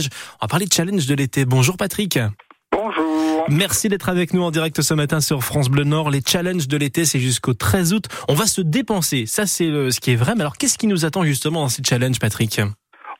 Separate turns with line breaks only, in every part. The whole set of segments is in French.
On va parler de challenge de l'été. Bonjour Patrick.
Bonjour.
Merci d'être avec nous en direct ce matin sur France Bleu Nord. Les challenges de l'été, c'est jusqu'au 13 août. On va se dépenser. Ça, c'est ce qui est vrai. Mais alors, qu'est-ce qui nous attend justement dans ces challenges, Patrick?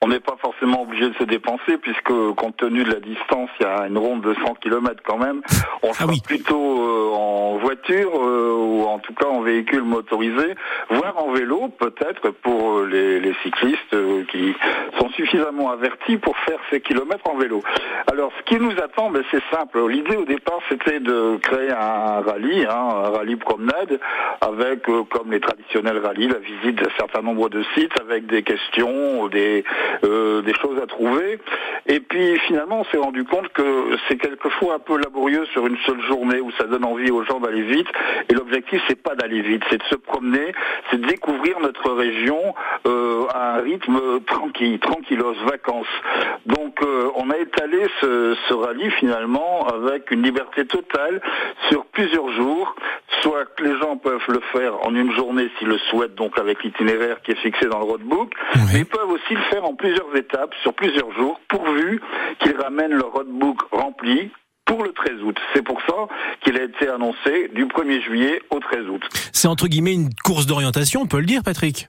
On n'est pas forcément obligé de se dépenser puisque compte tenu de la distance, il y a une ronde de 100 km quand même. On sera plutôt euh, en voiture euh, ou en tout cas en véhicule motorisé, voire en vélo peut-être pour euh, les, les cyclistes qui sont suffisamment avertis pour faire ces kilomètres en vélo. Alors ce qui nous attend, ben, c'est simple. L'idée au départ c'était de créer un rallye, hein, un rallye promenade avec comme les traditionnels rallyes, la visite d'un certain nombre de sites avec des questions, des euh, des choses à trouver. Et puis finalement, on s'est rendu compte que c'est quelquefois un peu laborieux sur une seule journée où ça donne envie aux gens d'aller vite. Et l'objectif, c'est pas d'aller vite, c'est de se promener, c'est de découvrir notre région euh, à un rythme tranquille, tranquillos, vacances. Donc euh, on a étalé ce, ce rallye finalement avec une liberté totale sur plusieurs jours soit que les gens peuvent le faire en une journée s'ils le souhaitent, donc avec l'itinéraire qui est fixé dans le roadbook, mais ils peuvent aussi le faire en plusieurs étapes, sur plusieurs jours, pourvu qu'ils ramènent leur roadbook rempli pour le 13 août. C'est pour ça qu'il a été annoncé du 1er juillet au 13 août.
C'est entre guillemets une course d'orientation, on peut le dire, Patrick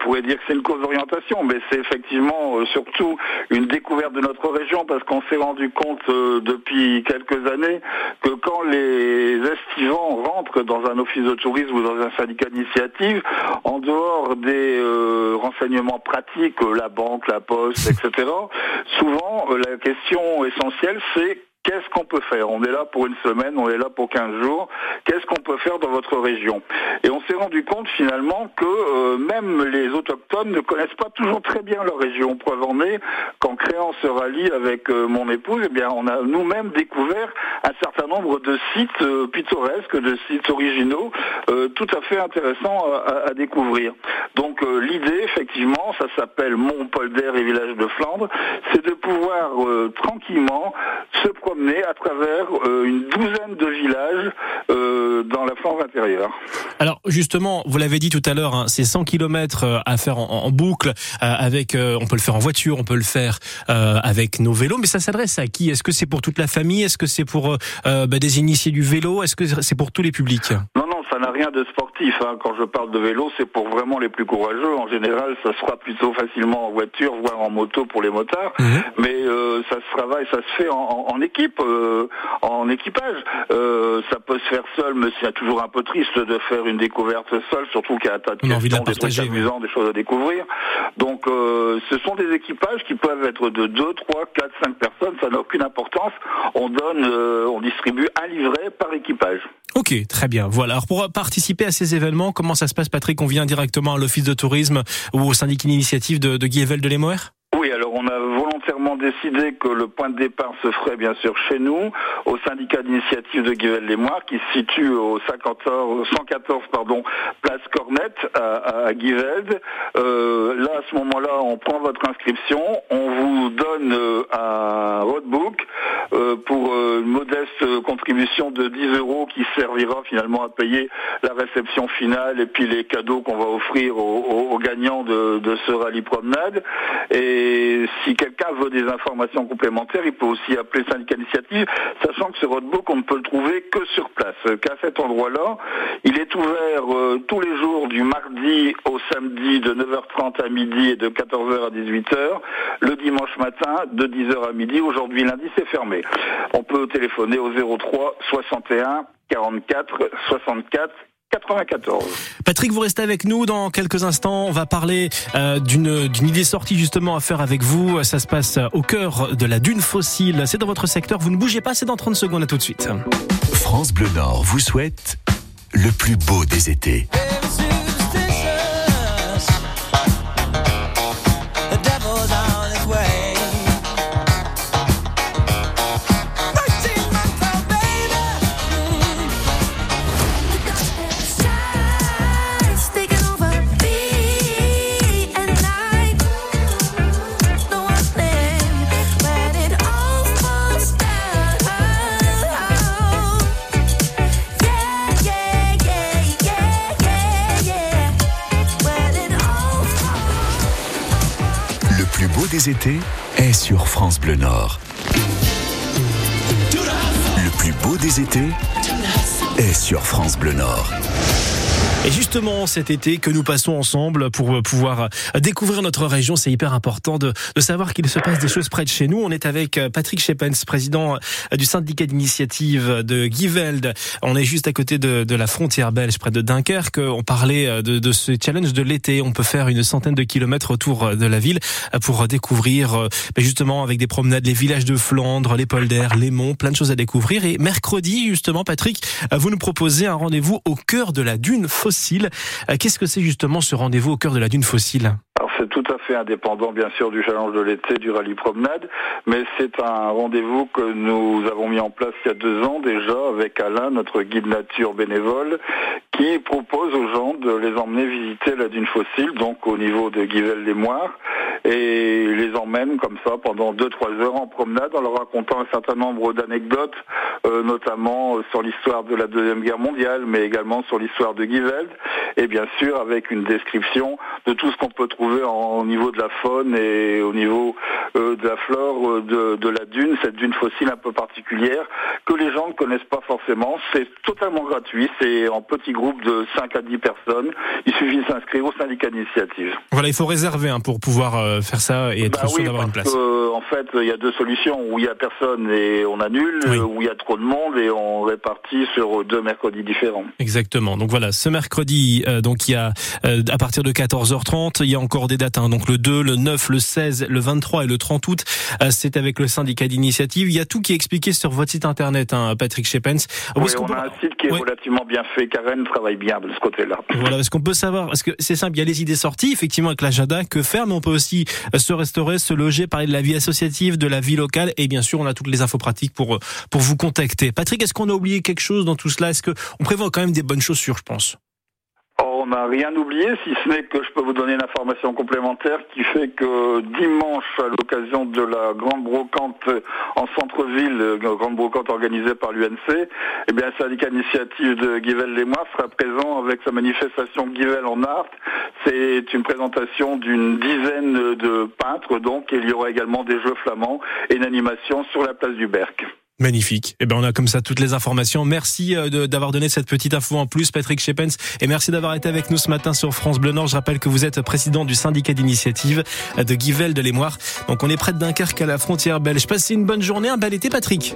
pourrait dire que c'est une cause d'orientation, mais c'est effectivement euh, surtout une découverte de notre région parce qu'on s'est rendu compte euh, depuis quelques années que quand les estivants rentrent dans un office de tourisme ou dans un syndicat d'initiative, en dehors des euh, renseignements pratiques, la banque, la poste, etc., souvent la question essentielle c'est Qu'est-ce qu'on peut faire? On est là pour une semaine, on est là pour 15 jours. Qu'est-ce qu'on peut faire dans votre région? Et on s'est rendu compte finalement que euh, même les autochtones ne connaissent pas toujours très bien leur région. Preuve en est qu'en créant ce rallye avec euh, mon épouse, eh bien, on a nous-mêmes découvert un certain nombre de sites euh, pittoresques, de sites originaux, tout à fait intéressants à, à découvrir. Donc l'idée, effectivement, ça s'appelle Mont Polder et Village de Flandre, c'est de pouvoir tranquillement se promener à travers euh, une douzaine de villages euh, dans la France intérieure.
Alors justement, vous l'avez dit tout à l'heure, hein, c'est 100 km euh, à faire en, boucle. avec, on peut le faire en voiture, on peut le faire avec nos vélos, mais ça s'adresse à qui? Est-ce que c'est pour toute la famille? Est-ce que c'est pour bah, des initiés du vélo? Est-ce que c'est pour tous les publics?
Non, ça n'a rien de sportif. Hein. Quand je parle de vélo, c'est pour vraiment les plus courageux. En général, ça se fera plutôt facilement en voiture, voire en moto pour les motards. Mhm. Mais ça se travaille, ça se fait en, en équipe, euh, en équipage. Euh, ça peut se faire seul, mais c'est toujours un peu triste de faire une découverte seule, surtout qu'il y a un tas de questions, des trucs amusants, des choses à découvrir. Donc, euh, ce sont des équipages qui peuvent être de 2, 3, 4, 5 personnes, ça n'a aucune importance. On donne, on distribue un livret par équipage.
Ok, très bien. Voilà. Alors pour participer à ces événements, comment ça se passe, Patrick? On vient directement à l'office de tourisme ou au syndicat initiative de, de Guével de Lemoer
Oui, alors on a décidé que le point de départ se ferait bien sûr chez nous, au syndicat d'initiative de Guivel-les-Moires, qui se situe au 114, 114 pardon, place Cornette à, à Euh, là, à ce moment-là, on prend votre inscription, on vous donne euh, un roadbook pour euh, une modeste contribution de 10 euros qui servira finalement à payer la réception finale et puis les cadeaux qu'on va offrir aux, gagnants de, ce rallye promenade. Et si quelqu'un veut des informations complémentaires, il peut aussi appeler le syndicat d'initiative, sachant que ce roadbook, on ne peut le trouver que sur place, qu'à cet endroit-là. Il est ouvert euh, tous les jours du mardi au samedi de 9h30 à midi et de 14h à 18h, le dimanche matin de 10h à midi. Aujourd'hui, lundi, c'est fermé. On peut téléphoner au 03 61 44 64 94.
Patrick, vous restez avec nous dans quelques instants. On va parler euh, d'une idée sortie justement à faire avec vous. Ça se passe au cœur de la dune fossile. C'est dans votre secteur. Vous ne bougez pas, c'est dans 30 secondes. À tout de suite.
France Bleu Nord vous souhaite le plus beau des étés. Des étés est sur France Bleu Nord. Le plus beau des étés est sur France Bleu Nord.
Et justement, cet été que nous passons ensemble pour pouvoir découvrir notre région, c'est hyper important de, de savoir qu'il se passe des choses près de chez nous. On est avec Patrick Schepens, président du syndicat d'initiative de Giveld. On est juste à côté de, de, la frontière belge, près de Dunkerque. On parlait de, de ce challenge de l'été. On peut faire une centaine de kilomètres autour de la ville pour découvrir ben justement avec des promenades les villages de Flandre, les polders, les monts, plein de choses à découvrir. Et mercredi, justement, Patrick, vous nous proposez un rendez-vous au cœur de la dune fossile. Qu'est-ce que c'est justement ce rendez-vous au cœur de la dune fossile
c'est tout à fait indépendant bien sûr du challenge de l'été, du rallye promenade, mais c'est un rendez-vous que nous avons mis en place il y a deux ans déjà avec Alain, notre guide nature bénévole, qui propose aux gens de les emmener visiter la dune fossile, donc au niveau de Guivel-les-Moires, et les emmène comme ça pendant 2-3 heures en promenade en leur racontant un certain nombre d'anecdotes, euh, notamment sur l'histoire de la Deuxième Guerre mondiale, mais également sur l'histoire de Et bien sûr avec une description de tout ce qu'on peut trouver en, au niveau de la faune et au niveau euh, de la flore euh, de, de, la dune, cette dune fossile un peu particulière que les gens ne connaissent pas forcément. C'est totalement gratuit, c'est en petits groupes de 5 à 10 personnes. Il suffit de s'inscrire au syndicat d'initiative.
Voilà, il faut réserver hein, pour pouvoir euh, faire ça et être
bah
sûr
oui,
d'avoir une place.
que, en fait, il y a deux solutions où il y a personne et on annule,
Oui.
où il y a trop de monde et on répartit sur deux mercredis différents.
Exactement. Donc voilà, ce mercredi, euh, donc il y a à partir de 14h30, il y a encore des dates. hein. donc le 2, le 9, le 16, le 23 et le 30 août. euh, c'est avec le syndicat d'initiative. Il y a tout qui est expliqué sur votre site internet, hein, Patrick Shepens.
Oui,
qu'on
on
peut-
a un site qui est
Oui.
relativement bien fait. Karen travaille bien de ce côté-là.
Voilà, est-ce qu'on peut savoir, parce que c'est simple, il y a les idées sorties, effectivement, avec l'agenda, que faire, mais on peut aussi euh, se restaurer, se loger, parler de la vie associative, de la vie locale, et bien sûr, on a toutes les infos pratiques pour, euh, pour vous contacter. Patrick, est-ce qu'on a oublié quelque chose dans tout cela? Est-ce que on prévoit quand même des bonnes chaussures, je pense?
On n'a rien oublié, si ce n'est que je peux vous donner une information complémentaire qui fait que dimanche, à l'occasion de la grande brocante en centre-ville, euh, grande brocante organisée par l'UNC, eh bien, le syndicat initiative de Guivel-les-Mois sera présent avec sa manifestation Guivel en art. C'est une présentation d'une dizaine de peintres, donc, il y aura également des jeux flamands et une animation sur la place du Berck.
Magnifique. Eh ben, on a comme ça toutes les informations. Merci euh, d'avoir donné cette petite info en plus, Patrick Shepens. Et merci d'avoir été avec nous ce matin sur France Bleu Nord. Je rappelle que vous êtes président du syndicat d'initiative de Guivel de l'Émoire. Donc, on est près de Dunkerque à la frontière belge. Passez une bonne journée, un bel été, Patrick.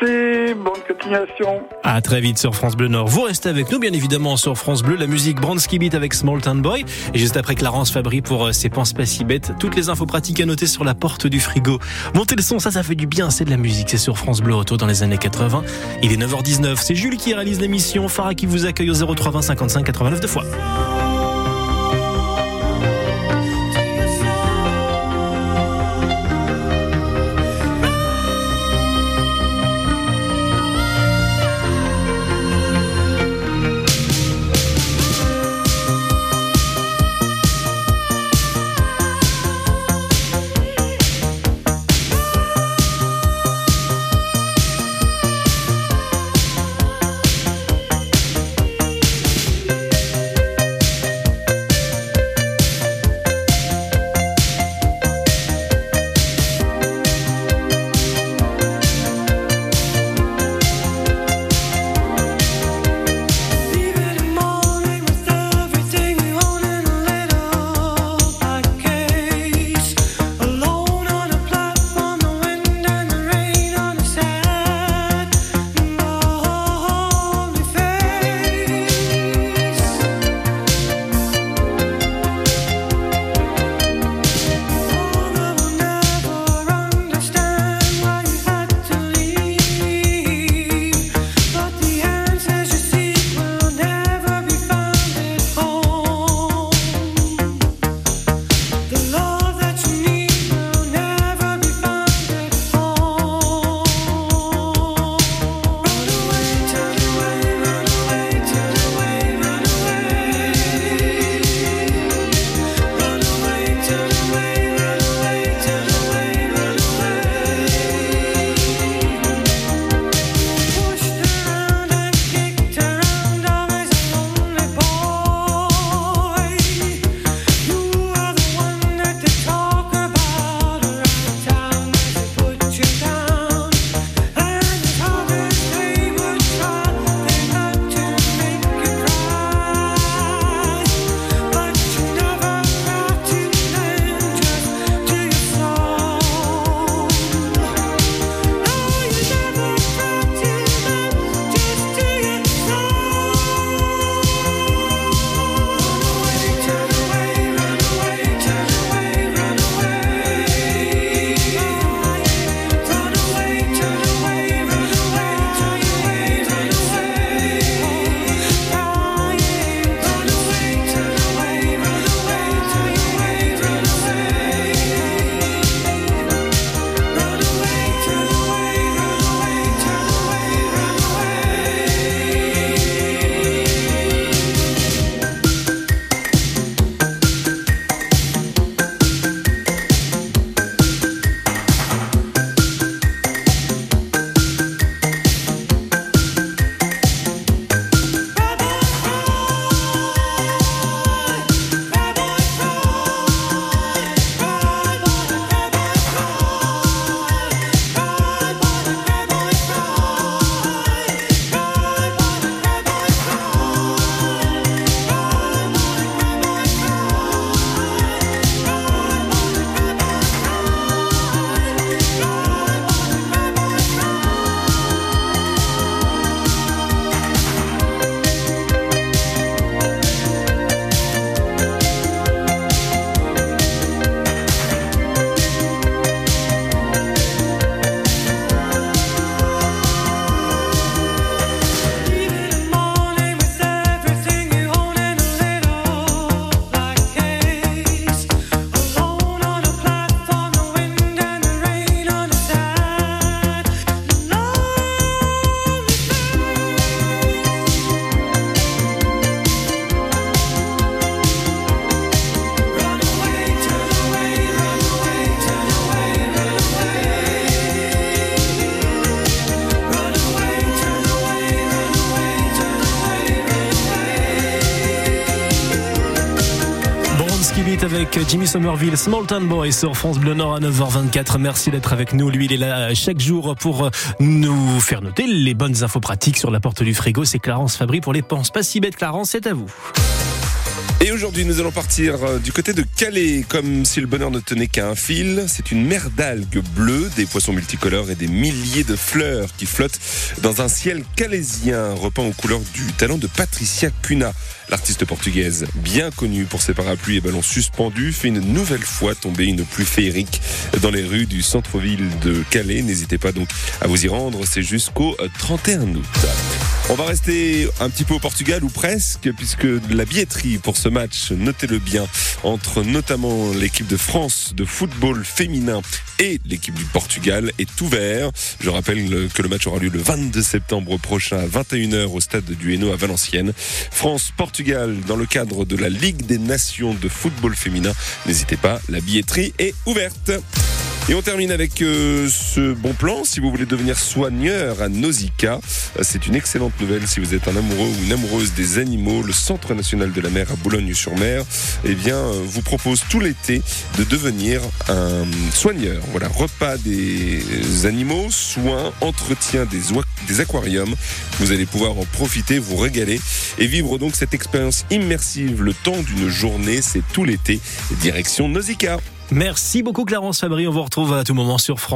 Merci, bonne continuation.
À très vite sur France Bleu Nord. Vous restez avec nous, bien évidemment, sur France Bleu. La musique Bransky Beat avec Small Town Boy. Et juste après Clarence Fabry pour euh, ses penses pas si bêtes. Toutes les infos pratiques à noter sur la porte du frigo. Montez le son, ça, ça fait du bien. C'est de la musique. C'est sur France Bleu Auto dans les années 80. Il est 9h19. C'est Jules qui réalise l'émission. Farah qui vous accueille au 03 20 55 89 deux fois. Avec Jimmy Somerville, Small Town Boy sur France Bleu Nord à 9h24. Merci d'être avec nous. Lui, il est là chaque jour pour nous faire noter les bonnes infos pratiques sur la porte du frigo. C'est Clarence Fabry pour les penses. Pas si bête, Clarence, c'est à vous.
Aujourd'hui, nous allons partir euh, du côté de Calais, comme si le bonheur ne tenait qu'à un fil. C'est une mer d'algues bleues, des poissons multicolores et des milliers de fleurs qui flottent dans un ciel calaisien repeint aux couleurs du talent de Patricia Cunha. L'artiste portugaise, bien connue pour ses parapluies et ballons suspendus, fait une nouvelle fois tomber une pluie féerique dans les rues du centre-ville de Calais. N'hésitez pas donc à vous y rendre, c'est jusqu'au 31 euh, août. On va rester un petit peu au Portugal ou presque, puisque la billetterie pour ce match, notez-le bien, entre notamment l'équipe de France de football féminin et l'équipe du Portugal est ouvert. Je rappelle que le match aura lieu le 22 septembre prochain à 21h au stade du Hainaut à Valenciennes. France-Portugal dans le cadre de la Ligue des Nations de football féminin. N'hésitez pas, la billetterie est ouverte. Et on termine avec euh, ce bon plan. Si vous voulez devenir soigneur à Nausicaa, euh, c'est une excellente nouvelle. Si vous êtes un amoureux ou une amoureuse des animaux, le Centre national de la mer à Boulogne-sur-Mer, eh bien, euh, vous propose tout l'été de devenir un soigneur. Voilà, repas des animaux, soins, entretien des, des aquariums. Vous allez pouvoir en profiter, vous régaler et vivre donc cette expérience immersive le temps d'une journée. C'est tout l'été. Direction Nausicaa.
Merci beaucoup Clarence Fabry. On vous retrouve à tout moment sur France.